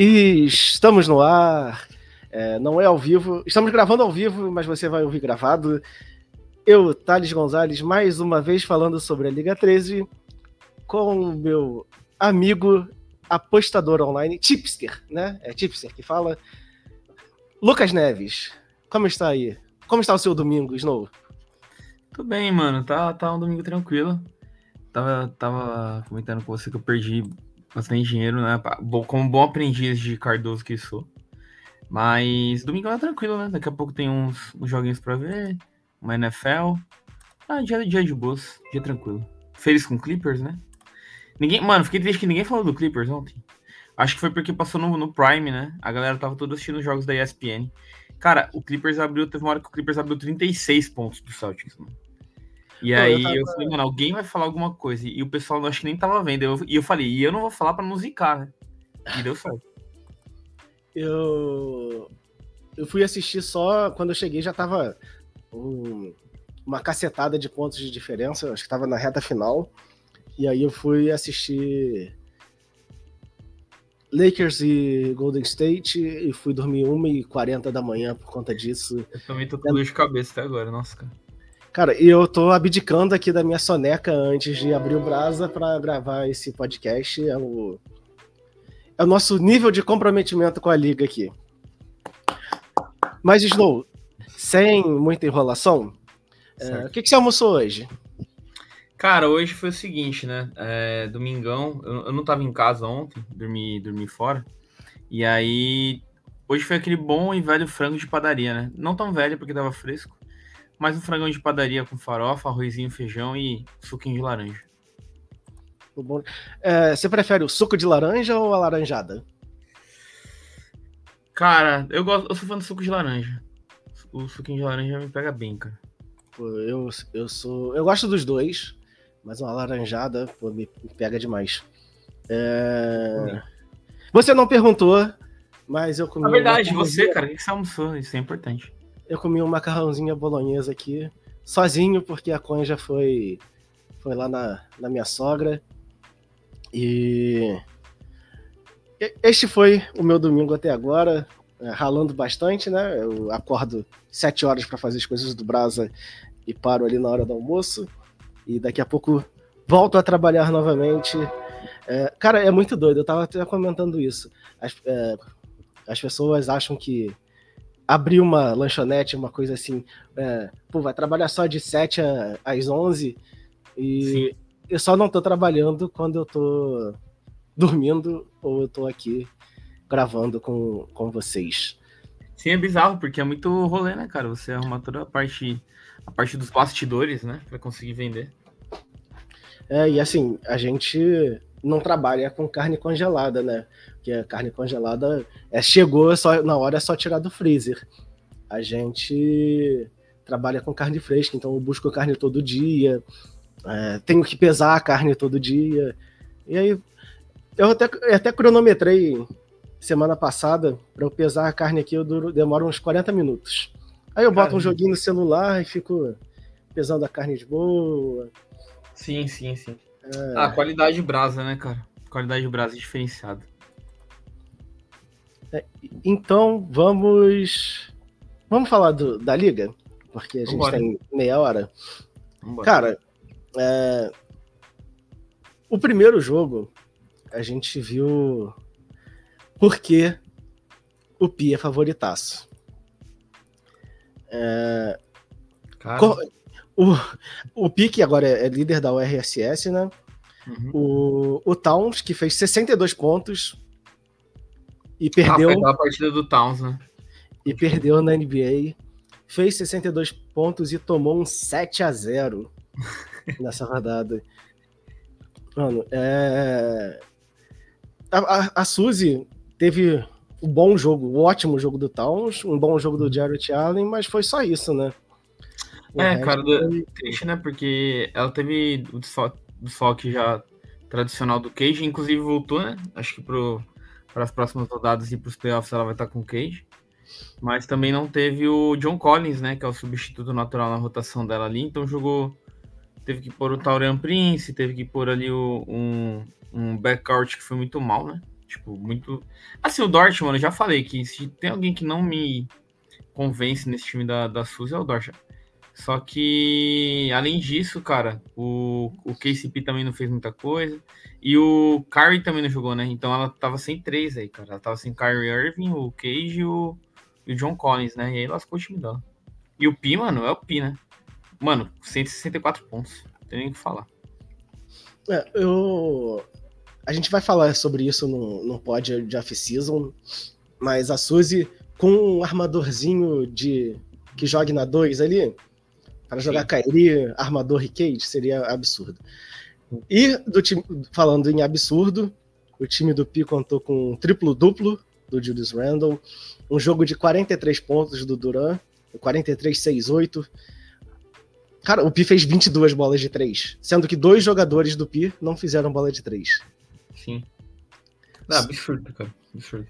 E estamos no ar. É, não é ao vivo. Estamos gravando ao vivo, mas você vai ouvir gravado. Eu, Thales Gonzalez, mais uma vez falando sobre a Liga 13 com o meu amigo apostador online, Tipster, né? É Tipster que fala. Lucas Neves, como está aí? Como está o seu domingo, Snow? Tudo bem, mano. Tá, tá um domingo tranquilo. Tava, tava comentando com você que eu perdi bastante dinheiro, né? Como bom aprendiz de Cardoso que sou. Mas domingo é tranquilo, né? Daqui a pouco tem uns, uns joguinhos pra ver, uma NFL. Ah, dia, dia de boas, dia tranquilo. Feliz com Clippers, né? Ninguém, mano, fiquei triste que ninguém falou do Clippers ontem. Acho que foi porque passou no, no Prime, né? A galera tava toda assistindo os jogos da ESPN. Cara, o Clippers abriu, teve uma hora que o Clippers abriu 36 pontos do Celtics, mano. E Pô, aí eu, tava... eu, falei, mano, alguém vai falar alguma coisa. E o pessoal acho que nem tava vendo. Eu, e eu falei, e eu não vou falar pra não zicar, né? E deu certo. eu. Eu fui assistir só quando eu cheguei, já tava um, uma cacetada de pontos de diferença. Acho que tava na reta final. E aí eu fui assistir Lakers e Golden State e fui dormir 1h40 da manhã por conta disso. Eu também tô com dor de cabeça até agora, nossa, cara. Cara, e eu tô abdicando aqui da minha soneca antes de abrir o Brasa para gravar esse podcast. É o, é o nosso nível de comprometimento com a liga aqui. Mas, Snow, sem muita enrolação, é, o que, que você almoçou hoje? Cara, hoje foi o seguinte, né? É, domingão, eu, eu, não tava em casa ontem, dormi, dormi fora. E aí, hoje foi aquele bom e velho frango de padaria, né? Não tão velho porque tava fresco, mais um frangão de padaria com farofa, arrozinho, feijão e suquinho de laranja. É, você prefere o suco de laranja ou a laranjada? Cara, eu gosto, eu sou fã do suco de laranja. O suquinho de laranja me pega bem, cara. Pô, eu, eu sou. Eu gosto dos dois, mas uma laranjada pô, me pega demais. É... Você não perguntou, mas eu comi. Na verdade, você, cara, o que você almoçou? Isso é importante eu comi um macarrãozinho bolonhesa aqui, sozinho, porque a Conha já foi, foi lá na, na minha sogra. E este foi o meu domingo até agora, é, ralando bastante, né? Eu acordo sete horas para fazer as coisas do Brasa e paro ali na hora do almoço. E daqui a pouco volto a trabalhar novamente. É, cara, é muito doido, eu tava até comentando isso. As, é, as pessoas acham que abrir uma lanchonete, uma coisa assim, é, pô, vai trabalhar só de 7 às 11 e Sim. eu só não tô trabalhando quando eu tô dormindo ou eu tô aqui gravando com, com vocês. Sim, é bizarro, porque é muito rolê, né, cara? Você arruma toda a parte, a parte dos bastidores, né, para conseguir vender. É, e assim, a gente não trabalha com carne congelada, né? Porque a carne congelada é, chegou só na hora é só tirar do freezer. A gente trabalha com carne fresca, então eu busco carne todo dia, é, tenho que pesar a carne todo dia. E aí eu até, eu até cronometrei semana passada para eu pesar a carne aqui, eu duro, demoro uns 40 minutos. Aí eu boto Caramba. um joguinho no celular e fico pesando a carne de boa. Sim, sim, sim. É... Ah, qualidade brasa, né, cara? Qualidade brasa diferenciada. É, então vamos. Vamos falar do, da liga? Porque a gente Vambora. tem meia hora. Vambora. Cara, é... o primeiro jogo a gente viu porque o Pi é favoritaço. É... O, o Pique agora é líder da URSS, né? Uhum. O, o Towns, que fez 62 pontos e perdeu. Ah, a partida do Towns, né? E perdeu na NBA. Fez 62 pontos e tomou um 7 a 0 nessa rodada. Mano, é. A, a, a Suzy teve um bom jogo, um ótimo jogo do Towns, um bom jogo do uhum. Jarrett Allen, mas foi só isso, né? é, cara, do, triste, né? Porque ela teve o desfoque já tradicional do Cage, inclusive voltou, né? Acho que para as próximas rodadas e para os playoffs ela vai estar com o Cage. Mas também não teve o John Collins, né? Que é o substituto natural na rotação dela ali. Então jogou. Teve que pôr o Taurian Prince, teve que pôr ali o, um, um backcourt que foi muito mal, né? Tipo, muito. Assim, o Dort, mano, eu já falei que se tem alguém que não me convence nesse time da, da Suzy é o Dort. Só que, além disso, cara, o, o KCP também não fez muita coisa. E o Kyrie também não jogou, né? Então ela tava sem três aí, cara. Ela tava sem Kyrie Irving, o Cage e o, e o John Collins, né? E aí lascou o time dela. E o Pi, mano, é o Pi, né? Mano, 164 pontos. Não tem nem o que falar. É, eu, a gente vai falar sobre isso no, no pod de off-season, mas a Suzy, com um armadorzinho de que jogue na 2 ali, para jogar Kairi, armador e Cage, seria absurdo. E do time, falando em absurdo, o time do Pi contou com um triplo-duplo do Julius Randle, um jogo de 43 pontos do Duran, 43-6-8. Cara, o Pi fez 22 bolas de 3, sendo que dois jogadores do Pi não fizeram bola de 3. Sim. Não, absurdo, cara. Absurdo.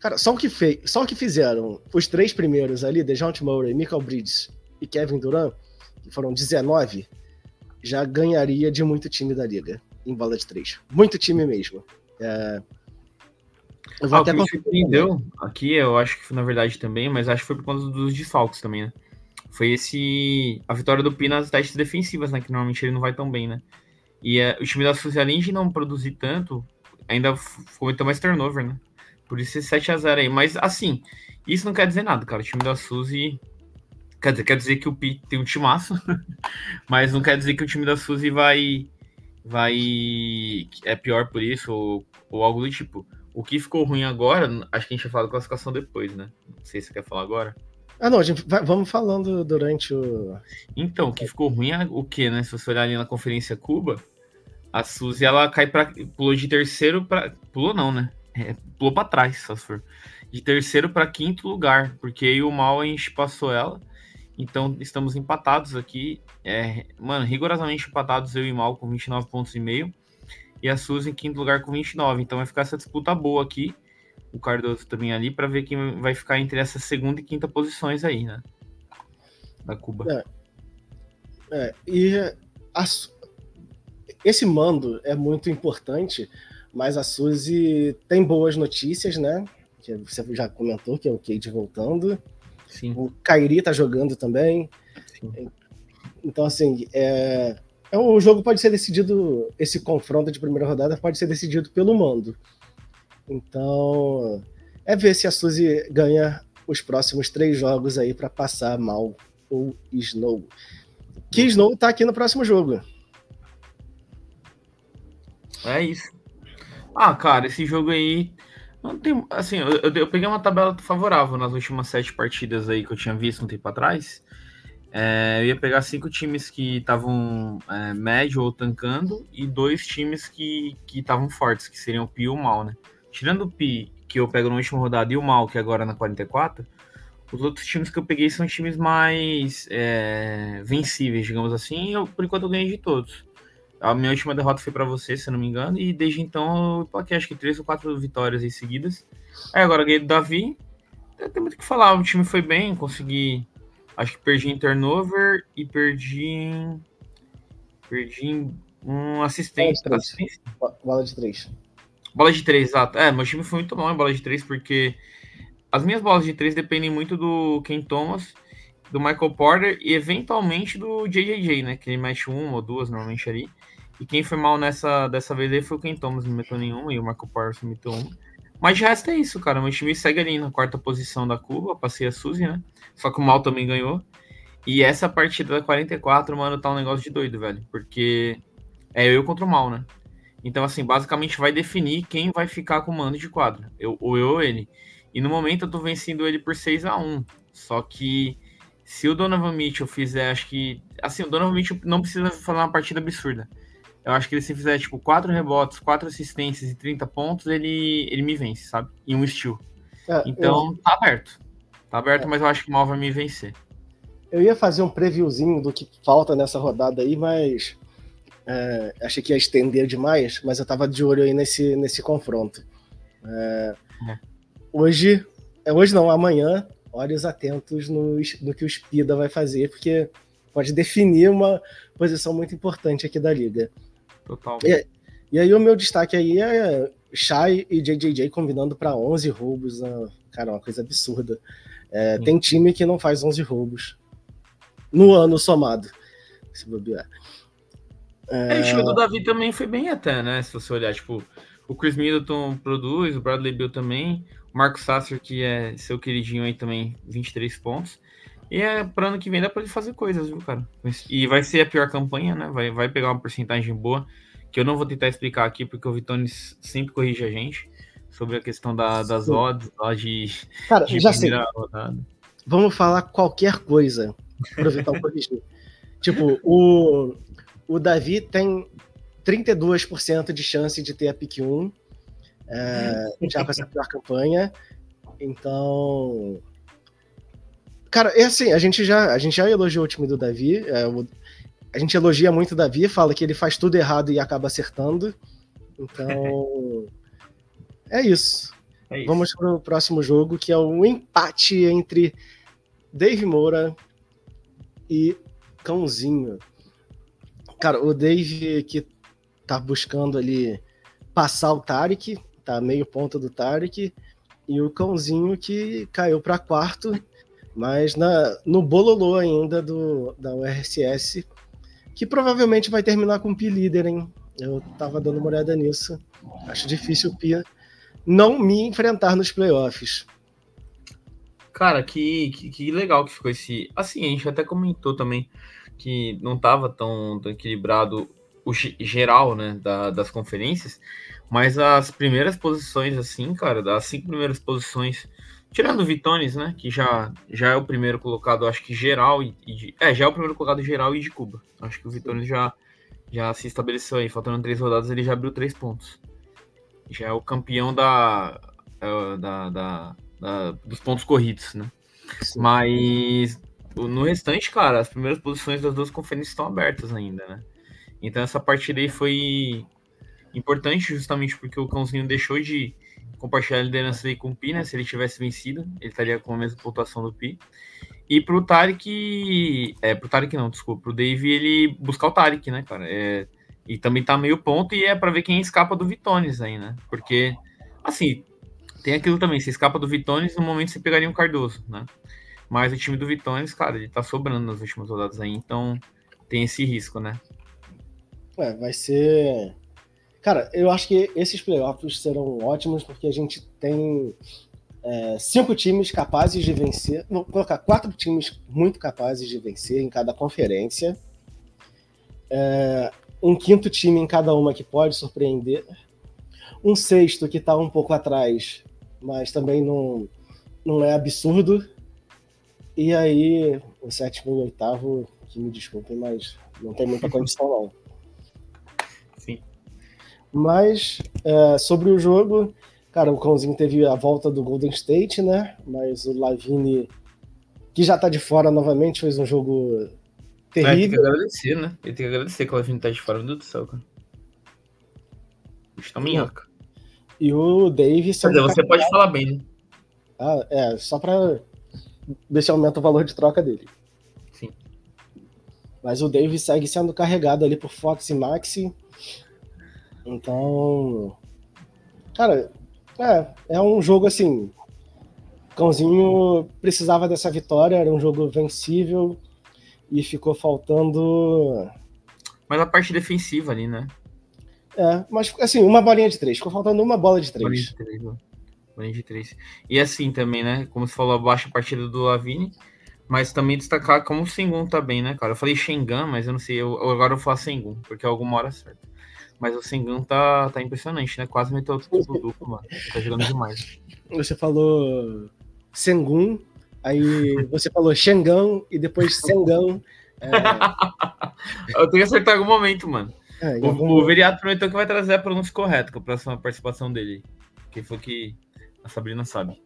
Cara, só o que fez, só o que fizeram os três primeiros ali, DeJounte Murray, Michael Bridges e Kevin Durant, foram 19, já ganharia de muito time da liga em bola de três. Muito time mesmo. É... Eu vou ah, até o que me surpreendeu aqui, eu acho que foi na verdade também, mas acho que foi por conta dos desfalques também, né? Foi esse. A vitória do Pina nas testes defensivas, né? Que normalmente ele não vai tão bem, né? E é, o time da Suzy, além de não produzir tanto, ainda cometeu mais turnover, né? Por isso esse 7x0 aí. Mas, assim, isso não quer dizer nada, cara. O time da Suzy. Quer dizer, quer dizer que o Pi tem um timaço, mas não quer dizer que o time da Suzy vai. Vai. É pior por isso, ou, ou algo do tipo. O que ficou ruim agora, acho que a gente vai falar da classificação depois, né? Não sei se você quer falar agora. Ah, não, a gente vai, vamos falando durante o. Então, o que ficou ruim é o que, né? Se você olhar ali na Conferência Cuba, a Suzy ela cai para pulou de terceiro para pulou não, né? É, pulou para trás, se for. De terceiro para quinto lugar, porque aí o Mal a gente passou ela. Então estamos empatados aqui, é, mano, rigorosamente empatados eu e Mal com 29 pontos e meio e a Suzy em quinto lugar com 29. Então vai ficar essa disputa boa aqui o Cardoso também ali para ver quem vai ficar entre essa segunda e quinta posições aí, né? Da Cuba. É, é e a, esse mando é muito importante, mas a Suzy tem boas notícias, né? Que você já comentou que é o Cade voltando. Sim. O Kairi tá jogando também. Sim. Então, assim, é, é, o jogo pode ser decidido, esse confronto de primeira rodada pode ser decidido pelo mando. Então, é ver se a Suzy ganha os próximos três jogos aí para passar mal o Snow. Que Snow tá aqui no próximo jogo. É isso. Ah, cara, esse jogo aí. Não tem, assim, eu, eu, peguei uma tabela favorável nas últimas sete partidas aí que eu tinha visto um tempo atrás. É, eu ia pegar cinco times que estavam é, médio ou tancando e dois times que estavam fortes, que seriam o Pio e o Mal, né? tirando o Pi, que eu pego na última rodada, e o Mal, que é agora na 44, os outros times que eu peguei são times mais é, vencíveis, digamos assim, e eu, por enquanto eu ganhei de todos. A minha última derrota foi para você, se não me engano, e desde então eu plaquei acho que três ou quatro vitórias em seguidas. Aí agora ganhei do Davi, tem muito o que falar, o time foi bem, consegui. Acho que perdi em turnover e perdi em. Perdi em um assistente. Bola de três. Bola de três, exato. É, meu time foi muito bom em bola de três, porque as minhas bolas de três dependem muito do Ken Thomas, do Michael Porter e eventualmente do JJJ, né? Que ele mete uma ou duas normalmente ali. E quem foi mal nessa dessa vez aí foi o Ken Thomas, não meteu nenhuma, e o Michael Porter meteu uma. Mas de resto é isso, cara. Meu time segue ali na quarta posição da Cuba, passei a Suzy, né? Só que o Mal também ganhou. E essa partida da 44, mano, tá um negócio de doido, velho. Porque é eu contra o Mal, né? Então, assim, basicamente vai definir quem vai ficar com o mando de quadra. Eu, ou eu ou ele. E no momento eu tô vencendo ele por 6 a 1 Só que se o Donovan Mitchell fizer, acho que. Assim, o Donovan Mitchell não precisa fazer uma partida absurda. Eu acho que ele se fizer, tipo, 4 rebotes, 4 assistências e 30 pontos, ele, ele me vence, sabe? E um steal. É, então, eu... tá aberto. Tá aberto, é. mas eu acho que o Mal vai me vencer. Eu ia fazer um previewzinho do que falta nessa rodada aí, mas é, achei que ia estender demais, mas eu estava de olho aí nesse, nesse confronto. É, é. Hoje, é hoje não, amanhã, olhos atentos no, no que o Spida vai fazer, porque pode definir uma posição muito importante aqui da liga. Total. E, e aí o meu destaque aí é Shai e JJJ combinando para 11 roubos. Né? Cara, é uma coisa absurda. É, tem time que não faz 11 roubos no ano somado. Se bobear. É... é o time do Davi também foi bem até, né? Se você olhar, tipo, o Chris Middleton produz, o Bradley Bill também, o Marcos Sasser, que é seu queridinho aí também, 23 pontos. E é para ano que vem dá para ele fazer coisas, viu, cara? E vai ser a pior campanha, né? Vai, vai pegar uma porcentagem boa, que eu não vou tentar explicar aqui, porque o Vitones sempre corrige a gente sobre a questão da, das Sim. odds lá de, cara, de já sei. rodada. Vamos falar qualquer coisa para o Vitão corrigir. tipo, o, o Davi tem 32% de chance de ter a pick 1, é, já com essa pior campanha. Então, Cara, é assim, a gente já, a gente já elogiou o time do Davi. É, o, a gente elogia muito o Davi, fala que ele faz tudo errado e acaba acertando. Então. é isso. É isso. Vamos para o próximo jogo, que é o empate entre Dave Moura e Cãozinho. Cara, o Dave que tá buscando ali passar o Tarek, tá meio ponto do Tarek, e o Cãozinho que caiu para quarto mas na, no bololô ainda do, da URSS, que provavelmente vai terminar com o Pi líder, hein? Eu tava dando uma olhada nisso. Acho difícil o Pi não me enfrentar nos playoffs. Cara, que, que, que, legal que ficou esse. Assim, a gente até comentou também que não tava tão, tão equilibrado o geral, né, da, das conferências, mas as primeiras posições, assim, cara, das cinco primeiras posições Tirando o Vitones, né? Que já, já é o primeiro colocado, acho que geral e, e de, É, já é o primeiro colocado geral e de Cuba. Acho que o Vitones já, já se estabeleceu aí. Faltando três rodadas, ele já abriu três pontos. Já é o campeão da, é, da, da, da dos pontos corridos, né? Sim. Mas no restante, cara, as primeiras posições das duas conferências estão abertas ainda, né? Então essa partida aí foi importante justamente porque o Cãozinho deixou de compartilhar a liderança aí com o Pi, né? Se ele tivesse vencido, ele estaria com a mesma pontuação do Pi. E pro Tarek. É, pro Tarek não, desculpa. Pro Dave ele buscar o Tarek, né, cara? É, e também tá meio ponto e é para ver quem escapa do Vitones aí, né? Porque, assim, tem aquilo também. Se escapa do Vitones, no momento você pegaria um Cardoso, né? Mas o time do Vitones, cara, ele tá sobrando nas últimas rodadas aí, então tem esse risco, né? É, vai ser Cara, eu acho que esses playoffs serão ótimos porque a gente tem é, cinco times capazes de vencer. Vou colocar quatro times muito capazes de vencer em cada conferência. É, um quinto time em cada uma que pode surpreender. Um sexto que está um pouco atrás, mas também não, não é absurdo. E aí, o sétimo e o oitavo, que me desculpem, mas não tem muita condição, não. Mas é, sobre o jogo, cara, o Cãozinho teve a volta do Golden State, né? Mas o Lavine, que já tá de fora novamente, fez um jogo terrível. É, tem que agradecer, né? Ele tem que agradecer que o Lavine tá de fora, meu Deus do céu, cara. Está minhoca. E o Davis. Quer dizer, você pode falar bem, né? Ah, é, só pra ver se aumenta o valor de troca dele. Sim. Mas o Davis segue sendo carregado ali por Fox e Maxi. Então, cara, é, é um jogo assim. Cãozinho precisava dessa vitória, era um jogo vencível e ficou faltando. Mas a parte defensiva ali, né? É, mas assim, uma bolinha de três. Ficou faltando uma bola de três. Bolinha de três, bolinha de três. E assim também, né? Como você falou, a baixa partida do Lavini. Mas também destacar como o Sengun tá bem, né, cara? Eu falei Shengan, mas eu não sei. Eu, agora eu falo Sengun, porque é alguma hora certa. Mas o Sengun tá, tá impressionante, né? Quase meteu tipo duplo, mano. Tá jogando demais. Você falou Sengun, aí você falou Xangão e depois Sengão. É... Eu tenho que acertar algum momento, mano. É, o, algum... o vereado prometeu que vai trazer a pronúncia correta com a próxima participação dele. Que foi que a Sabrina sabe.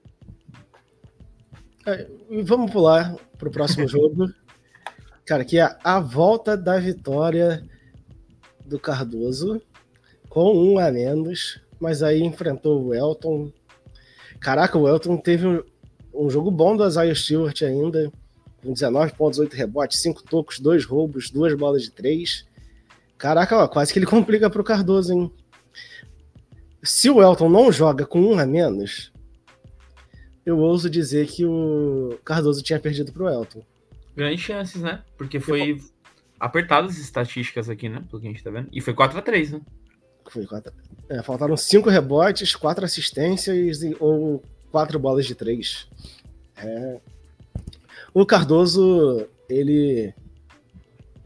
É, vamos pular pro próximo jogo. Cara, que é a volta da vitória do Cardoso, com um a menos, mas aí enfrentou o Elton. Caraca, o Elton teve um, um jogo bom do Isaiah Stewart ainda, com 19 pontos, 8 rebotes, 5 tocos, 2 roubos, 2 bolas de 3. Caraca, ó, quase que ele complica pro Cardoso, hein? se o Elton não joga com um a menos, eu ouso dizer que o Cardoso tinha perdido para o Elton. Grandes chances, né? Porque foi apertadas as estatísticas aqui, né? Pelo que a gente tá vendo. E foi 4x3, né? Foi 4 é, Faltaram cinco rebotes, quatro assistências e, ou quatro bolas de três. É... O Cardoso, ele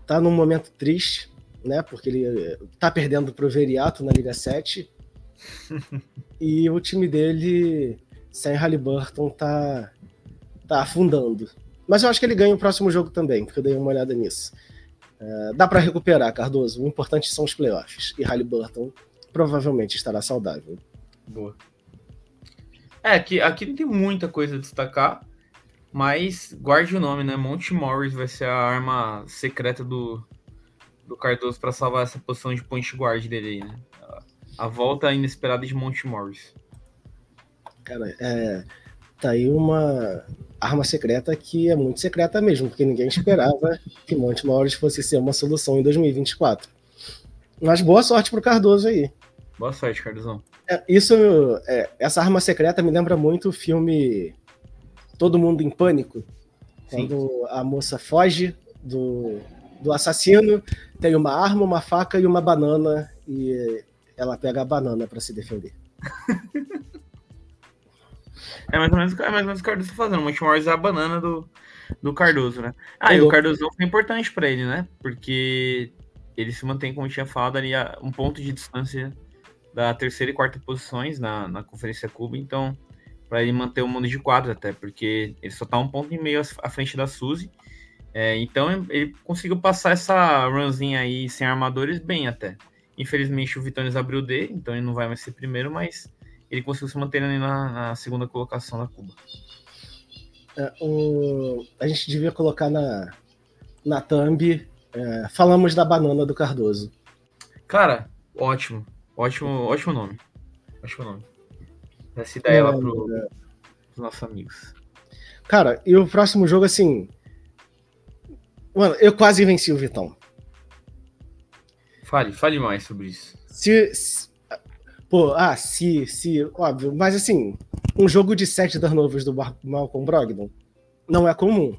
tá num momento triste, né? Porque ele tá perdendo pro Veriato na Liga 7. e o time dele, sem Halliburton, tá, tá afundando. Mas eu acho que ele ganha o próximo jogo também, porque eu dei uma olhada nisso. É, dá para recuperar, Cardoso. O importante são os playoffs. E Halliburton provavelmente estará saudável. Boa. É, aqui, aqui não tem muita coisa a destacar, mas guarde o nome, né? Monte Morris vai ser a arma secreta do, do Cardoso para salvar essa posição de point guard dele aí, né? A volta inesperada de Monte Morris. Cara, é, tá aí uma arma secreta que é muito secreta mesmo, porque ninguém esperava que Monte Morris fosse ser uma solução em 2024. Mas boa sorte pro Cardoso aí. Boa sorte, Cardozão. É, isso, é, essa arma secreta me lembra muito o filme Todo Mundo em Pânico, Sim. quando a moça foge do, do assassino, tem uma arma, uma faca e uma banana, e ela pega a banana para se defender. É mais ou menos, é mais ou menos o Cardoso tá fazendo. O Monte Morris é a banana do, do Cardoso, né? Ah, e o Cardoso foi importante para ele, né? Porque ele se mantém, como eu tinha falado, ali a um ponto de distância da terceira e quarta posições na, na Conferência Cuba. Então, para ele manter o mundo de quadro até, porque ele só tá um ponto e meio à frente da Suzy. É, então, ele conseguiu passar essa runzinha aí sem armadores bem até. Infelizmente, o Vitones abriu D, então ele não vai mais ser primeiro, mas ele conseguiu se manter ali na, na segunda colocação da Cuba. É, o, a gente devia colocar na, na thumb. É, falamos da banana do Cardoso. Cara, ótimo. Ótimo, ótimo nome. Ótimo nome. Essa ideia lá pro, é. pros nossos amigos. Cara, e o próximo jogo, assim. Mano, eu quase venci o Vitão. Fale, fale mais sobre isso. Se, se, Pô, ah, se, se, óbvio. Mas assim, um jogo de sete turnovers do Malcolm Brogdon não é comum.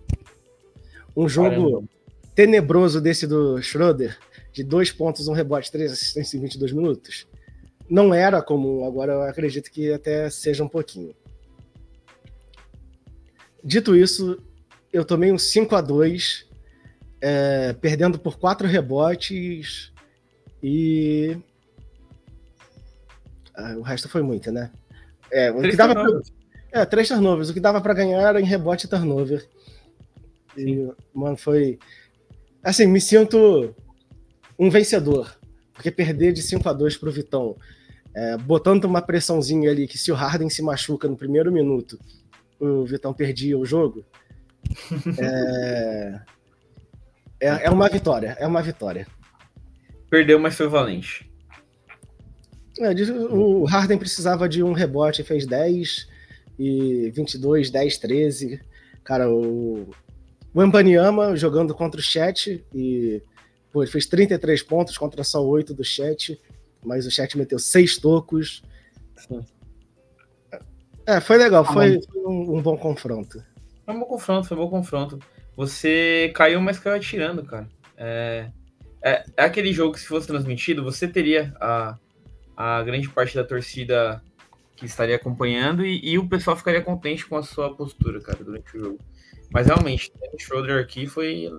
Um jogo Caramba. tenebroso desse do Schroeder, de dois pontos, um rebote, três assistências em 22 minutos, não era comum. Agora eu acredito que até seja um pouquinho. Dito isso, eu tomei um 5 a 2 é, perdendo por quatro rebotes e ah, o resto foi muito, né? É, o três que dava pra... É, três turnovers. O que dava para ganhar era em rebote e turnover. E, mano, foi. Assim, me sinto um vencedor. Porque perder de 5 a 2 pro Vitão, é, botando uma pressãozinha ali que se o Harden se machuca no primeiro minuto, o Vitão perdia o jogo. é, é, é uma vitória. É uma vitória. Perdeu, mas foi valente. É, o Harden precisava de um rebote, fez 10 e 22, 10, 13. Cara, o, o Embanyama jogando contra o Chat e pô, ele fez 33 pontos contra só 8 do Chat, mas o Chat meteu 6 tocos. É, foi legal, ah, foi, foi um, um, bom confronto. Foi um bom confronto, foi um bom confronto. Você caiu, mas caiu atirando, cara. É, é, é aquele jogo que se fosse transmitido, você teria a a grande parte da torcida que estaria acompanhando e, e, o pessoal ficaria contente com a sua postura, cara, durante o jogo. Mas realmente, o Schroeder aqui foi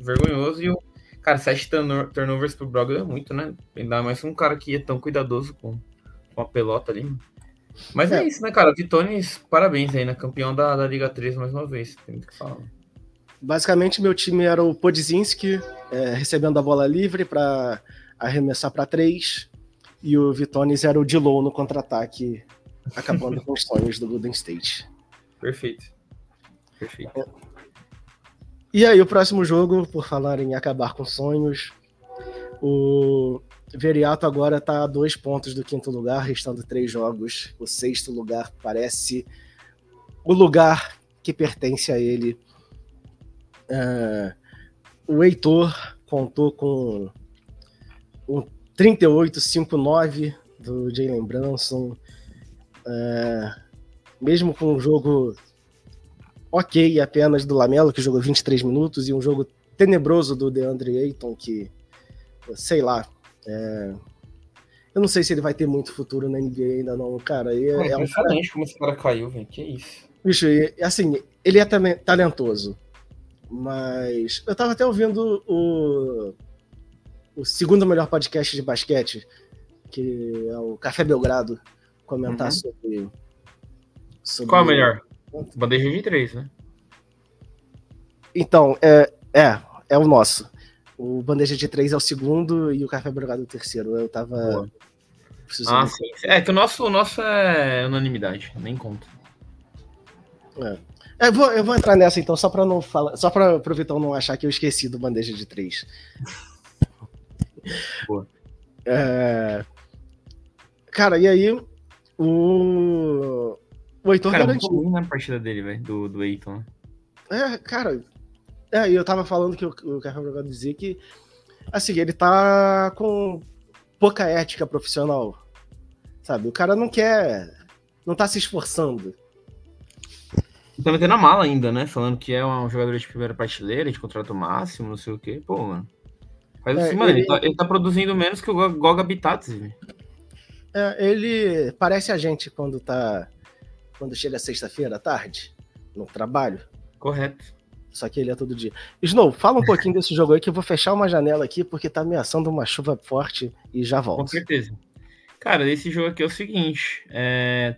vergonhoso e o cara, sete turnovers pro Brogdon é muito, né? Ainda mais um cara que é tão cuidadoso com, com a pelota ali. Mas é, é isso, né, cara? Vitones, parabéns aí, né? Campeão da, da Liga 3 mais uma vez, tem muito que falar. Basicamente, meu time era o Podzinski, é, recebendo a bola livre para arremessar para três e o Vitones era o Dilow no contra-ataque, acabando com os sonhos do Golden State. Perfeito. Perfeito. É. E aí, o próximo jogo, por falar em acabar com sonhos, o Veriato agora está a dois pontos do quinto lugar, restando três jogos. O sexto lugar parece o lugar que pertence a ele. Uh, o Heitor contou com um 38-59 do Jalen Brunson. É, mesmo com um jogo ok apenas do Lamelo, que jogou 23 minutos, e um jogo tenebroso do DeAndre Ayton, que, sei lá, é, eu não sei se ele vai ter muito futuro na NBA ainda não, cara. E é, é um cara... como esse cara caiu, velho, que isso. Bicho, e, assim, ele é talentoso, mas eu tava até ouvindo o, o segundo melhor podcast de basquete, que é o Café Belgrado, comentar uhum. sobre, sobre, Qual é o melhor? Bandeja de três, né? Então, é, é, é o nosso. O Bandeja de três é o segundo e o Café Belgrado é o terceiro. Eu tava. Ah, sim. É que o nosso, o nosso é unanimidade, nem conta. É. é. Eu vou, eu vou entrar nessa então, só para não falar, só para o Vitão não achar que eu esqueci do bandeja de três. É... Cara, e aí o o Heitor cara, garantiu. Cara, na partida dele, velho, do, do Eiton. Né? É, cara. É, e eu tava falando que o, o Carlos dizia que, assim, ele tá com pouca ética profissional. Sabe? O cara não quer. Não tá se esforçando. Tá metendo a mala ainda, né? Falando que é um jogador de primeira prateleira, de contrato máximo, não sei o quê. Pô, mano. Faz é, mano, ele... Ele, tá, ele tá produzindo menos que o Goga velho. É, ele parece a gente quando tá quando chega sexta-feira à tarde, no trabalho. Correto. Só que ele é todo dia. Snow, fala um pouquinho desse jogo aí que eu vou fechar uma janela aqui porque tá ameaçando uma chuva forte e já volto. Com certeza. Cara, esse jogo aqui é o seguinte: é...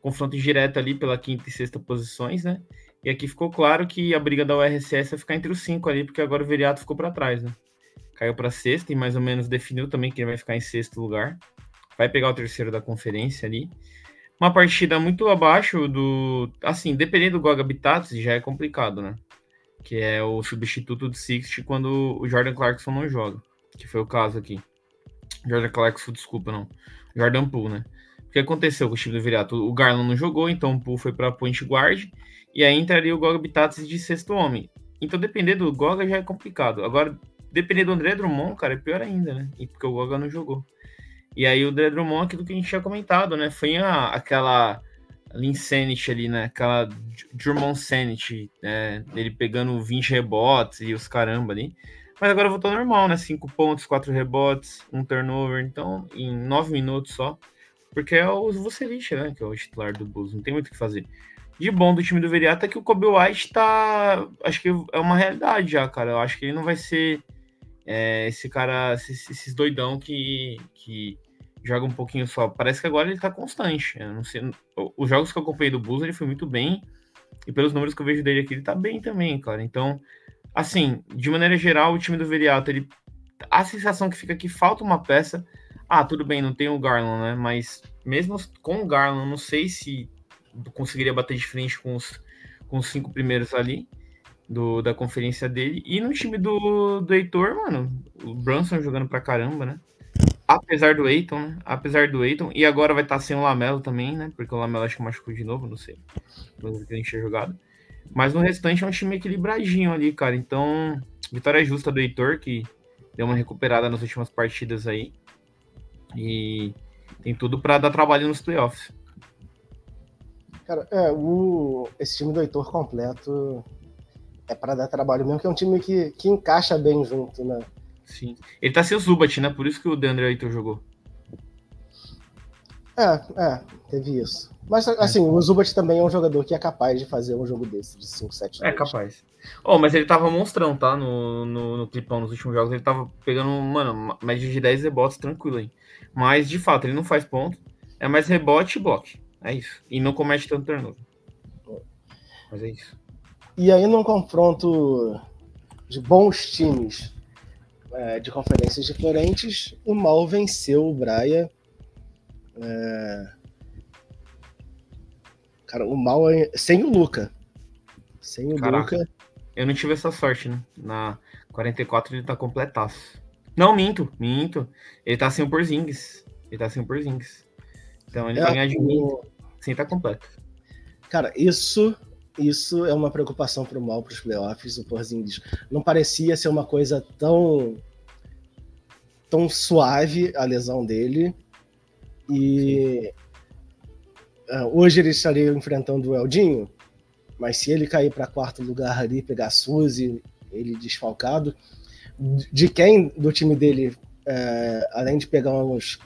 confronto direto ali pela quinta e sexta posições, né? E aqui ficou claro que a briga da URSS vai ficar entre os cinco ali, porque agora o Viriato ficou para trás, né? Caiu para sexta e mais ou menos definiu também que ele vai ficar em sexto lugar. Vai pegar o terceiro da conferência ali. Uma partida muito abaixo do. Assim, dependendo do Goga Habitats, já é complicado, né? Que é o substituto do Sixty quando o Jordan Clarkson não joga. Que foi o caso aqui. Jordan Clarkson, desculpa, não. Jordan Poole, né? O que aconteceu com o time do Viriato? O Garland não jogou, então o Poole foi para point guard. E aí entraria o Goga Habitats de sexto homem. Então, depender do Goga já é complicado. Agora, depender do André Drummond, cara, é pior ainda, né? E porque o Goga não jogou. E aí o Dre Drummond, aquilo que a gente tinha comentado, né? Foi a, aquela Linsanity ali, né? Aquela Drummond Sanity, né? Ele pegando 20 rebotes e os caramba ali. Mas agora voltou normal, né? 5 pontos, 4 rebotes, um turnover. Então, em 9 minutos só. Porque é o Vucevic, né? Que é o titular do Bulls. Não tem muito o que fazer. De bom do time do Veriata é que o Kobe White tá... Acho que é uma realidade já, cara. Eu acho que ele não vai ser é, esse cara... Esses, esses doidão que... que joga um pouquinho só. Parece que agora ele tá constante. Eu não sei. Os jogos que eu acompanhei do Bulls, ele foi muito bem. E pelos números que eu vejo dele aqui, ele tá bem também, cara. Então, assim, de maneira geral, o time do Veriato, ele. A sensação que fica que falta uma peça. Ah, tudo bem, não tem o Garland, né? Mas mesmo com o Garland, não sei se conseguiria bater de frente com os, com os cinco primeiros ali do, da conferência dele. E no time do, do Heitor, mano, o Brunson jogando pra caramba, né? Apesar do Eiton, né? Apesar do Eiton. E agora vai estar sem o Lamelo também, né? Porque o Lamelo acho que machucou de novo, não sei. Não que a gente tinha jogado. Mas no restante é um time equilibradinho ali, cara. Então, vitória justa do Heitor, que deu uma recuperada nas últimas partidas aí. E tem tudo para dar trabalho nos playoffs. Cara, é, o, esse time do Heitor completo é para dar trabalho mesmo, que é um time que, que encaixa bem junto, né? Sim. Ele tá sem o Zubat, né? Por isso que o Deandre Ayton jogou. É, é, teve isso. Mas, assim, é. o Zubat também é um jogador que é capaz de fazer um jogo desse, de 5, 7 É capaz. Oh, mas ele tava monstrão, tá? No, no, no clipão, nos últimos jogos. Ele tava pegando, mano, média de 10 rebotes tranquilo aí. Mas, de fato, ele não faz ponto. É mais rebote e bloque. É isso. E não comete tanto turnover. Mas é isso. E aí, num confronto de bons times, é, de conferências diferentes, o Mal venceu o Braia. É... Cara, o Mal é... sem o Luca. Sem o Caraca. Luca. Eu não tive essa sorte, né? Na 44 ele tá completaço. Não, minto, minto. Ele tá sem o Porzingis. Ele tá sem o Porzingis. Então ele é, vai ganhar de mim sem estar tá completo. Cara, isso isso é uma preocupação para o mal para os playoffs. O Porzingis não parecia ser uma coisa tão tão suave a lesão dele. E uh, hoje ele estaria enfrentando o Eldinho, mas se ele cair para quarto lugar ali, pegar a Suzy, ele desfalcado, de quem do time dele, uh, além de pegar uns,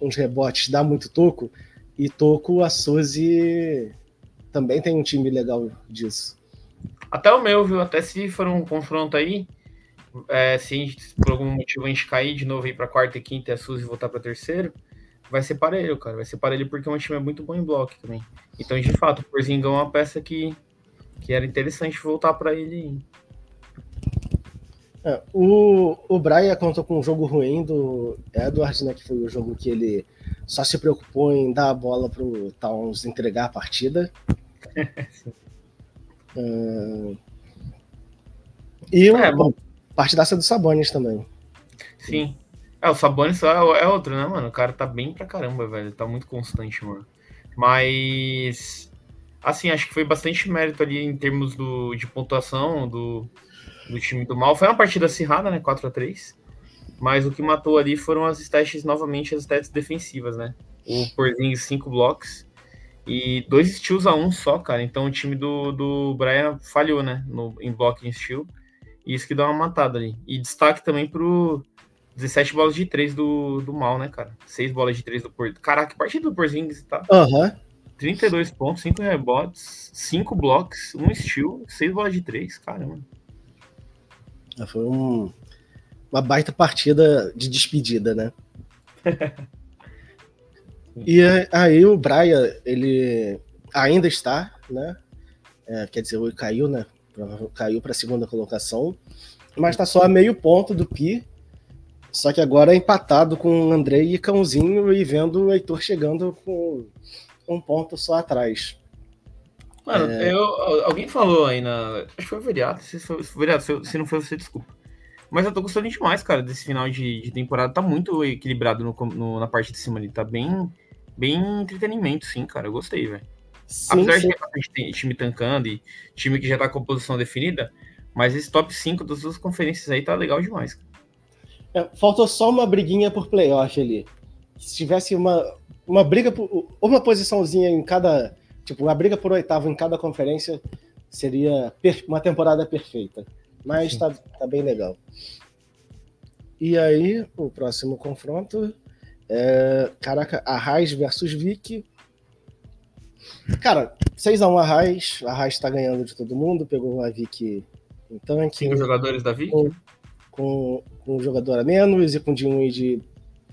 uns rebotes, dá muito toco, e toco a Suzy também tem um time legal disso. Até o meu, viu? Até se for um confronto aí, é, se por algum motivo a gente cair de novo aí pra quarta e quinta e a Suzy voltar pra terceiro, vai ser parelho, cara. Vai ser parelho porque é um time muito bom em bloco também. Então, de fato, o Porzingão é uma peça que, que era interessante voltar para ele. É, o, o Brian contou com um jogo ruim do Edwards, né? Que foi o jogo que ele só se preocupou em dar a bola pro Towns entregar a partida. Uh, e é, bom, partidaça do Sabonis também. Sim. É, o Sabonis é, é outro, né, mano? O cara tá bem pra caramba, velho. Tá muito constante, mano. Mas. Assim, acho que foi bastante mérito ali em termos do, de pontuação do, do time do mal. Foi uma partida acirrada, né? 4 a 3 Mas o que matou ali foram as stats, novamente, as stats defensivas, né? O Porzingis 5 blocks e dois steals a um só, cara. Então o time do, do Brian falhou, né? No, em blocking steal. E isso que dá uma matada ali. E destaque também pro 17 bolas de 3 do, do mal, né, cara? 6 bolas de 3 do Porzingis. Caraca, que partida do Porzingis, tá? Aham. Uhum. 32 pontos, 5 rebotes, 5 blocos, 1 steal, 6 bolas de 3, caramba. Foi um, uma baita partida de despedida, né? e aí o Brian, ele ainda está, né? É, quer dizer, ele caiu, né? Caiu para a segunda colocação, mas está só a meio ponto do Pi. Só que agora é empatado com o Andrei e Cãozinho e vendo o Heitor chegando com um ponto só atrás. Mano, é... eu, alguém falou aí na. Acho que foi o Veriato. Se, Veriato, se, se não foi você, desculpa. Mas eu tô gostando demais, cara, desse final de, de temporada. Tá muito equilibrado no, no, na parte de cima ali. Tá bem, bem entretenimento, sim, cara. Eu gostei, velho. Apesar sim. de ter bastante time tancando e time que já tá com a posição definida, mas esse top 5 das duas conferências aí tá legal demais. É, faltou só uma briguinha por playoff ali. Se tivesse uma, uma briga, por, uma posiçãozinha em cada Tipo, a briga por oitavo em cada conferência seria uma temporada perfeita. Mas tá, tá bem legal. E aí, o próximo confronto é. Caraca, Arraiz versus Vic. Cara, 6x1 Arraiz. Arraiz tá ganhando de todo mundo. Pegou a Vic em tanque. Cinco jogadores da Vic? Com, com, com um jogador a menos e com o Dinwiddie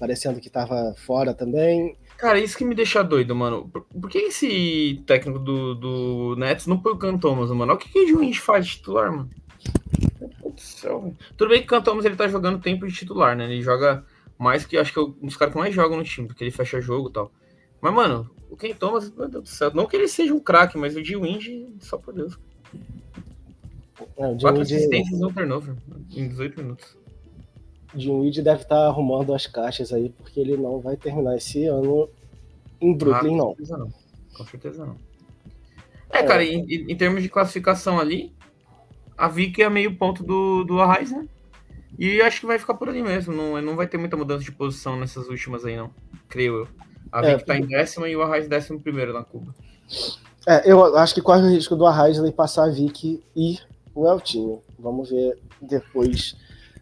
parecendo que tava fora também. Cara, isso que me deixa doido, mano. Por, que esse técnico do, do Nets não põe o Can Thomas, mano? O que, que o Juiz faz de titular, mano. Meu Deus do céu, Tudo bem que o Can Thomas ele tá jogando tempo de titular, né? Ele joga mais que acho que é um dos caras que mais jogam no time, porque ele fecha jogo e tal. Mas, mano, o Ken Thomas, meu Deus do céu, não que ele seja um craque, mas o D-Wind, só por Deus. É, Quatro assistências e um turnover em 18 minutos. Dinwiddie deve estar tá arrumando as caixas aí, porque ele não vai terminar esse ano em Brooklyn, ah, com certeza não. Com certeza não. É, é. cara, em, em, termos de classificação ali, a Vic é meio ponto do, do Arraiz, né? E acho que vai ficar por ali mesmo. Não, não vai ter muita mudança de posição nessas últimas aí, não. Creio eu. A Vic é, tá em décima e o Arraiz décimo primeiro na Cuba. É, eu acho que corre o risco do Arraiz ele passar a Vic e o Eltinho. Vamos ver depois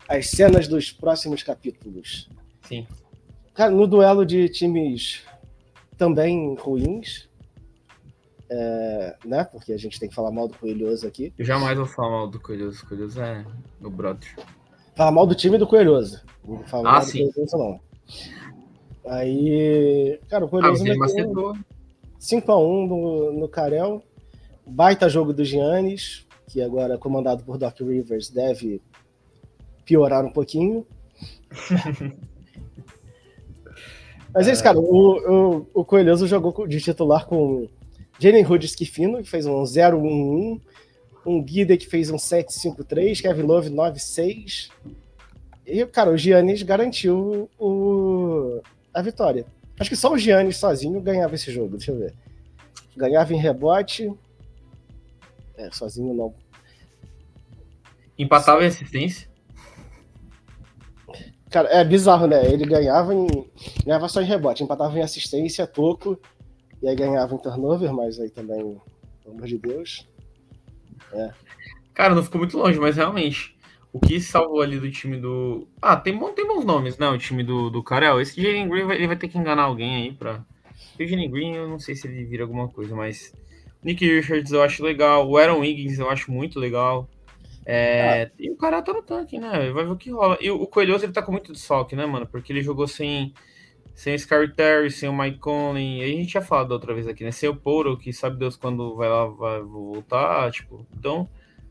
as cenas dos próximos capítulos. Sim. Cara, no duelo de times também ruins, é, né? Porque a gente tem que falar mal do Coelhoso aqui. Eu jamais vou falar mal do Coelhoso. O Coelhoso é meu brother. Falar mal do time do Coelhoso. Não falar ah, mal sim. do Coelhoso, não. Aí, cara, o Coelhoso ah, meteu 5x1 no, no Carel. Baita jogo do Giannis, que agora comandado por Doc Rivers deve piorar um pouquinho. Mas é isso, cara, o, o, o Coelhoso jogou de titular com Jalen Hood Esquifino, que fez um 0-1-1, um Guida que fez um 7-5-3, Kevin Love 9-6. E, cara, o Giannis garantiu o, a vitória. Acho que só o Giannis sozinho ganhava esse jogo, deixa eu ver. Ganhava em rebote. É, sozinho não. Empatava em assistência? Cara, é bizarro, né? Ele ganhava em. ganhava só em rebote, empatava em assistência, toco, e aí ganhava em turnover, mas aí também, pelo amor de Deus. É. Cara, não ficou muito longe, mas realmente. O que salvou ali do time do. Ah, tem, tem bons nomes, né? O time do, do Carel. Esse Jalen Green vai, ele vai ter que enganar alguém aí pra. O Jalen Green, eu não sei se ele vira alguma coisa, mas. Nick Richards eu acho legal. O Aaron Wiggins eu acho muito legal. É, ah. E o cara tá no tanque, né? Vai ver o que rola. E o Coelhoso ele tá com muito desfalque, né, mano? Porque ele jogou sem, sem o Scary Terry, sem o Mike Conley. A gente já falado outra vez aqui, né? Sem o Poro, que sabe Deus quando vai lá, vai voltar. Tipo, então,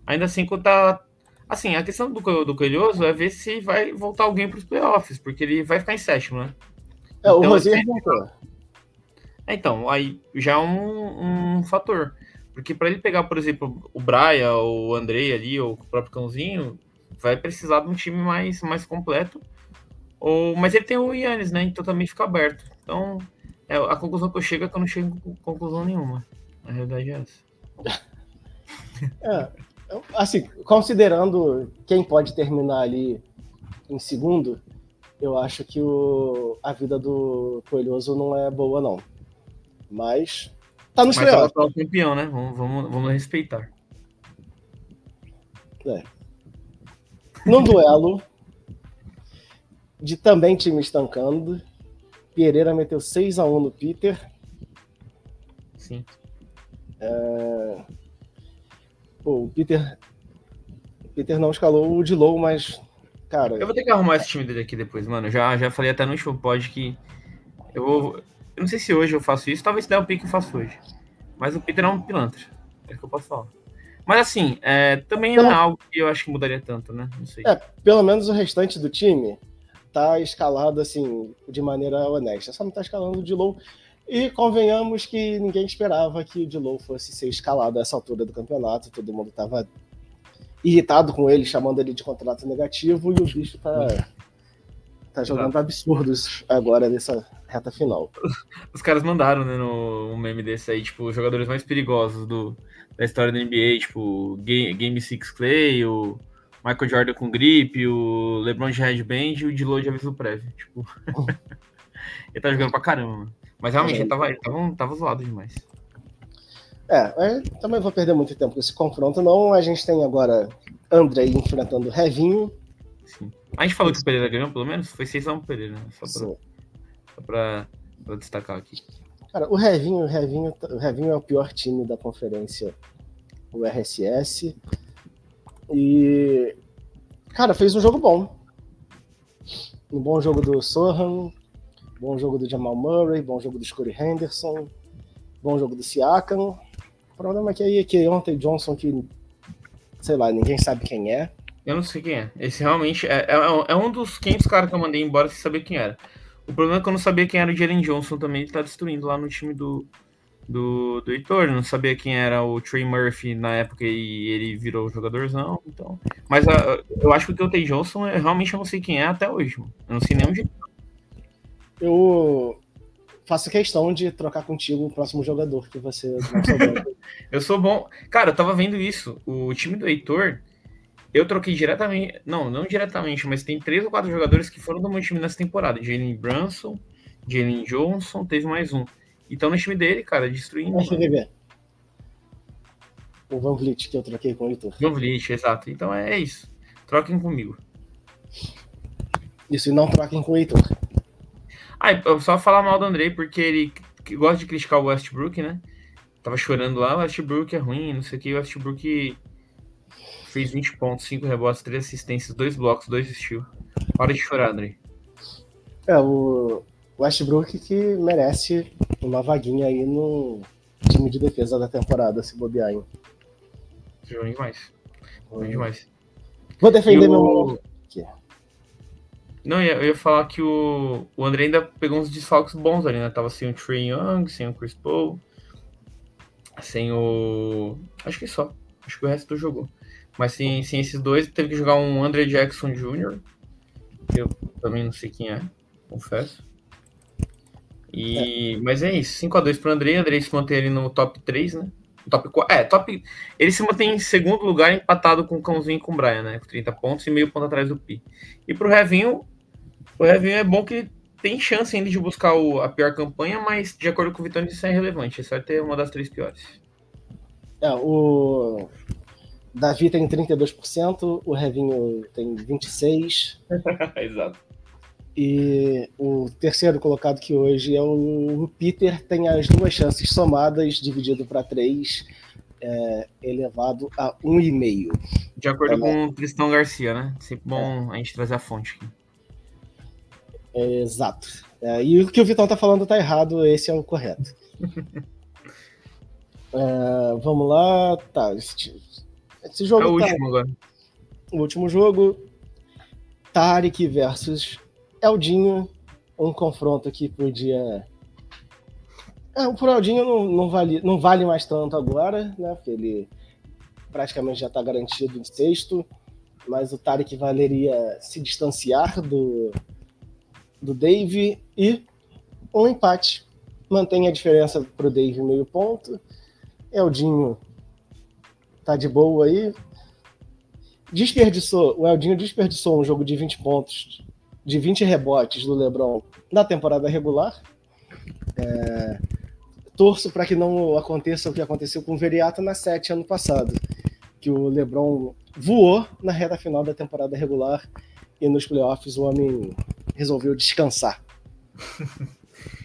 ainda assim, quando tá. Assim, a questão do, do Coelhoso é ver se vai voltar alguém pros playoffs, porque ele vai ficar em sétimo, né? É, o então, Rosier voltou. É, então, aí já é um, um fator. Porque para ele pegar, por exemplo, o Braia, o Andrei ali, ou o próprio Cãozinho, vai precisar de um time mais, mais completo. Ou, mas ele tem o Yannis, né? Então também fica aberto. Então, é, a conclusão que eu chego é que eu não chego com conclusão nenhuma. A realidade é essa. É, assim, considerando quem pode terminar ali em segundo, eu acho que o, a vida do Coelhoso não é boa, não. Mas Tá no playoffs. É o campeão, né? Vamos, vamos, vamos respeitar. É. Num duelo de também time estancando, Pereira meteu 6x1 no Peter. Sim. É... Pô, o Peter. O Peter não escalou o de low, mas. Cara. Eu vou ter que arrumar esse time dele aqui depois, mano. Já, já falei até no show pod que. Eu vou. Eu não sei se hoje eu faço isso, talvez se der o pique eu faço hoje. Mas o Peter é um pilantra. É o que eu posso falar. Mas assim, é, também não é algo que eu acho que mudaria tanto, né? Não sei. É, pelo menos o restante do time tá escalado assim, de maneira honesta. Só não tá escalando de low. E convenhamos que ninguém esperava que o Dilow fosse ser escalado a essa altura do campeonato. Todo mundo tava irritado com ele, chamando ele de contrato negativo, e o bicho tá Tá jogando Exato. absurdos agora nessa reta final. Os caras mandaram, né, no um meme desse aí, tipo, os jogadores mais perigosos do, da história da NBA, tipo, Game, Game Six Clay, o Michael Jordan com gripe, o LeBron de headband e o Dilo de aviso prévio. Tipo, ele tá jogando pra caramba, mano. Mas realmente, é. ele, tava, ele tava, tava zoado demais. É, também vou perder muito tempo com esse confronto, não. A gente tem agora André enfrentando Revinho, Sim. A gente falou que o Pereira ganhou, pelo menos? Foi 6x1 pro Pereira, né? Só pra, só pra, pra, destacar aqui. Cara, o Revinho, o Revinho, o Revinho é o pior time da conferência, o RSS. E. Cara, fez um jogo bom. Um bom jogo do Sohan, bom jogo do Jamal Murray, bom jogo do Scottie Henderson, bom jogo do Siakam. O problema é que aí é que ontem Johnson, que sei lá, ninguém sabe quem é. Eu não sei quem é. Esse realmente é, é, é um dos 500 caras que eu mandei embora sem saber quem era. O problema é que eu não sabia quem era o Jalen Johnson também, ele tá destruindo lá no time do, do, do Heitor. Eu não sabia quem era o Trey Murphy na época e ele virou jogadorzão. Então. Mas uh, eu acho que o Deontay Johnson, eu, realmente eu não sei quem é até hoje. Mano. Eu não sei nem onde. Eu faço questão de trocar contigo o próximo jogador que você eu sou bom. Cara, eu tava vendo isso. O time do Heitor eu troquei diretamente. Não, não diretamente, mas tem três ou quatro jogadores que foram do meu time nessa temporada. Jalen Brunson, Jalen Johnson, teve mais um. Então no time dele, cara, destruindo. Deixa eu ver. O Van Vliet que eu troquei com o Heitor. Van Vliet, exato. Então é isso. Troquem comigo. Isso, e não troquem com o Heitor. Ah, eu só falar mal do Andrei, porque ele gosta de criticar o Westbrook, né? Tava chorando lá, o Westbrook é ruim, não sei o que, o Westbrook Fez 20 pontos, 5 rebotes, 3 assistências, 2 blocos, 2 steals. Hora de chorar, André. É, o Westbrook que merece uma vaguinha aí no time de defesa da temporada, se bobear, hein? Jogou demais. Hum. demais. Vou defender meu. Não, eu ia falar que o, o André ainda pegou uns desfalques bons ali, né? Tava sem o Trey Young, sem o Chris Paul, sem o. Acho que só. Acho que o resto jogou. Mas sem, sem esses dois, teve que jogar um André Jackson Jr., que eu também não sei quem é, confesso. E, é. Mas é isso, 5x2 pro André, André se mantém ali no top 3, né? Top 4, é, top. Ele se mantém em segundo lugar, empatado com o Cãozinho e com o Brian, né? Com 30 pontos e meio ponto atrás do Pi. E pro Revinho, O Heaven é bom que tem chance ainda de buscar o, a pior campanha, mas de acordo com o Vitão, isso é irrelevante. É só ter uma das três piores. É, o Davi tem 32%, o Revinho tem 26%. Exato. E o terceiro colocado aqui hoje é o Peter, tem as duas chances somadas, dividido para três, é, elevado a 1,5. De acordo é, com o Tristão Garcia, né? Sempre bom é. a gente trazer a fonte aqui. É, exato. É, e o que o Vitão tá falando tá errado, esse é o correto. É, vamos lá. Tá. Esse, esse jogo. É o tá, último agora. O último jogo. Tarek versus Eldinho. Um confronto que podia. É, o Eldinho não, não, vale, não vale mais tanto agora, né? Porque ele praticamente já está garantido em sexto. Mas o Tarek valeria se distanciar do, do Dave e um empate. Mantém a diferença para o Dave meio ponto. Eldinho tá de boa aí. Desperdiçou, o Eldinho desperdiçou um jogo de 20 pontos, de 20 rebotes do LeBron na temporada regular. É, torço para que não aconteça o que aconteceu com o Veriato na 7 ano passado, que o LeBron voou na reta final da temporada regular e nos playoffs o homem resolveu descansar.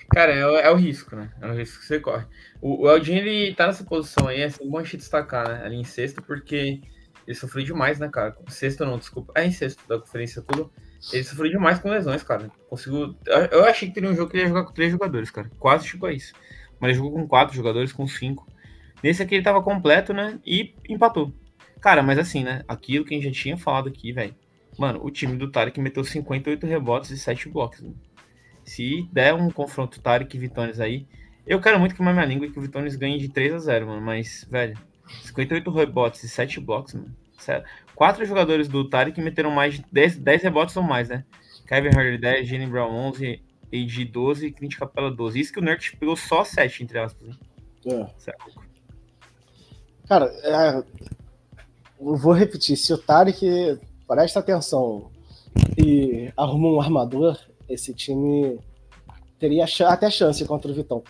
Cara, é, é, o risco, né? É o risco que você corre. O, o Eldin, ele tá nessa posição aí, é assim, bom a gente destacar, né? Ali em sexto, porque ele sofreu demais, né, cara? Sexto não, desculpa. É em sexto da conferência tudo. Ele sofreu demais com lesões, cara. Conseguiu. Eu achei que teria um jogo que ele ia jogar com três jogadores, cara. Quase chegou a isso. Mas ele jogou com quatro jogadores, com cinco. Nesse aqui ele tava completo, né? E empatou. Cara, mas assim, né? Aquilo que a gente já tinha falado aqui, velho. Mano, o time do Tarek meteu 58 rebotes e 7 blocos. Né? Se der um confronto Tarek e Vitones aí, eu quero muito que minha língua e que o Vitones ganhe de 3 a 0, mano. Mas, velho, 58 rebotes e 7 blocos, mano. Sério. Quatro jogadores do Tarek meteram mais de 10, 10 rebotes ou mais, né? Kevin Harder 10, Jenny Brown 11, AG 12 e Clint Capella 12. Isso que o Nerd pegou só 7, entre aspas. Né? É. Certo. Cara, é, vou repetir. Se o Tarek presta atenção e arruma um armador, esse time teria até chance contra o Vitão.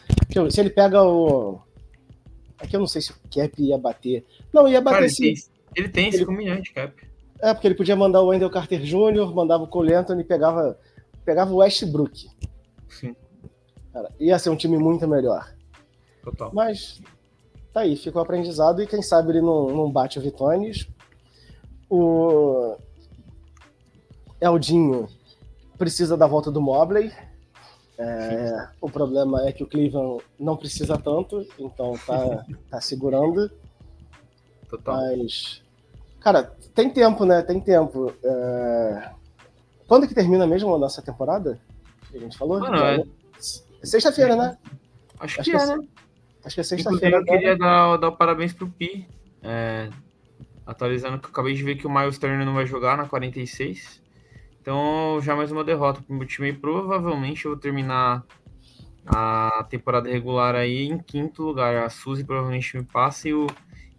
Se ele pega o. Aqui eu não sei se o Cap ia bater. Não, ia bater Cara, sim. Ele tem 5 milhões de Cap. É, porque ele podia mandar o Wendell Carter Jr., mandava o Cole Anthony e pegava, pegava o Westbrook. Sim. Cara, ia ser um time muito melhor. Total. Mas tá aí, ficou aprendizado e quem sabe ele não, não bate o Vitones. O Eldinho precisa da volta do Mobley. É, o problema é que o Cleveland não precisa tanto, então tá, tá segurando. Total. Mas, cara, tem tempo, né? Tem tempo. É... Quando que termina mesmo a nossa temporada? A gente falou? Mano, é... é sexta-feira, né? Acho, Acho que, é, né? Acho que é sexta-feira. Eu queria dar, dar parabéns pro Pi. É, atualizando que eu acabei de ver que o Miles Turner não vai jogar na 46. Então, já mais uma derrota pro meu time. E provavelmente eu vou terminar a temporada regular aí em quinto lugar. A Suzy provavelmente me passa e o,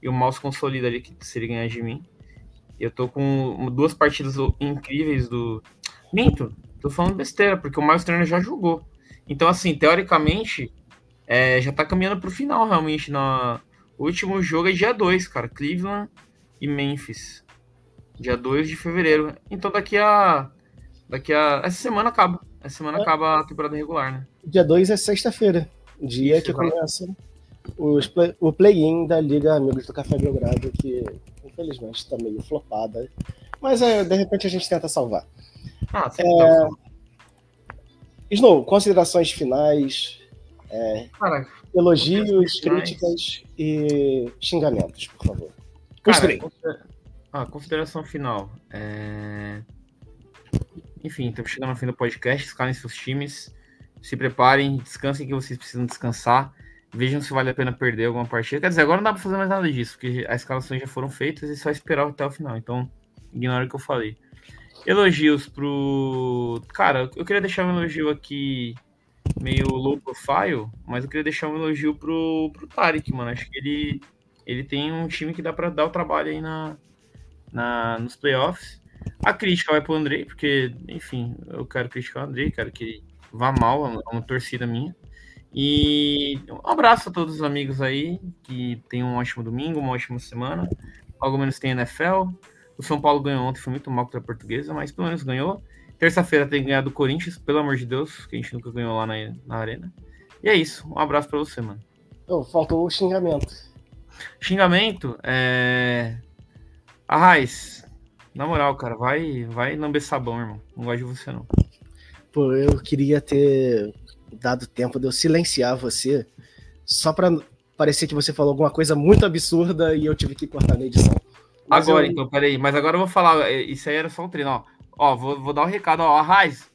e o Mouse consolida ali, que seria ganhar de mim. Eu tô com duas partidas incríveis do. Minto, tô falando besteira, porque o Miles Turner já jogou. Então, assim, teoricamente, é, já tá caminhando pro final, realmente. Na... O último jogo é dia 2, cara. Cleveland e Memphis. Dia 2 de fevereiro. Então daqui a. Daqui a. Essa semana acaba. Essa semana é. acaba a temporada regular, né? Dia 2 é sexta-feira. Dia Isso, que começa os play, o play-in da Liga Amigos do Café Belgrado, que infelizmente está meio flopada. Mas é, de repente a gente tenta salvar. Ah, é... Snow, considerações finais. É... Cara, elogios, críticas e xingamentos, por favor. Cara, a consideração final. É... Enfim, estamos chegando ao fim do podcast. Escalem seus times. Se preparem, descansem que vocês precisam descansar. Vejam se vale a pena perder alguma partida. Quer dizer, agora não dá para fazer mais nada disso, porque as escalações já foram feitas e só esperar até o final. Então, ignora o que eu falei. Elogios pro. Cara, eu queria deixar um elogio aqui meio low profile, mas eu queria deixar um elogio pro, pro Tarek, mano. Acho que ele ele tem um time que dá para dar o trabalho aí na, na, nos playoffs. A crítica vai pro Andrei, porque, enfim, eu quero criticar o Andrei, quero que vá mal, é uma torcida minha. E um abraço a todos os amigos aí, que tenham um ótimo domingo, uma ótima semana. Algo menos tem NFL. O São Paulo ganhou ontem, foi muito mal contra a portuguesa, mas pelo menos ganhou. Terça-feira tem que ganhar do Corinthians, pelo amor de Deus, que a gente nunca ganhou lá na, na arena. E é isso. Um abraço para você, mano. Oh, faltou o xingamento. Xingamento? É. Arraiz, na moral, cara, vai, vai lamber sabão, irmão. Não gosto de você, não. Pô, eu queria ter dado tempo de eu silenciar você, só pra parecer que você falou alguma coisa muito absurda e eu tive que cortar na edição. Mas agora, eu... então, peraí. Mas agora eu vou falar. É, isso aí era só um treino, ó. Ó, vou, vou dar um recado, ó. Arraiz.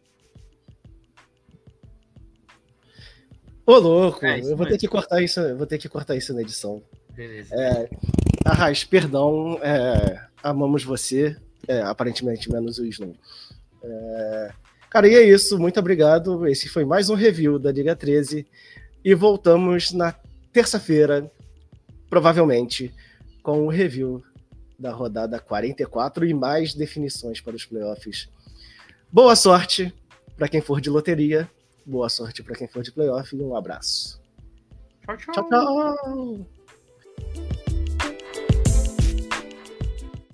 Ô, louco, é, eu vou ter que cortar isso, vou ter que cortar isso na edição. Beleza. É, Arraiz, perdão, é, amamos você, é, aparentemente menos o Snow. É, cara, e é isso, muito obrigado. Esse foi mais um review da Liga 13 e voltamos na terça-feira, provavelmente, com o review da rodada 44 e mais definições para os playoffs. Boa sorte para quem for de loteria, boa sorte para quem for de playoff e um abraço. Tchau, tchau. tchau, tchau.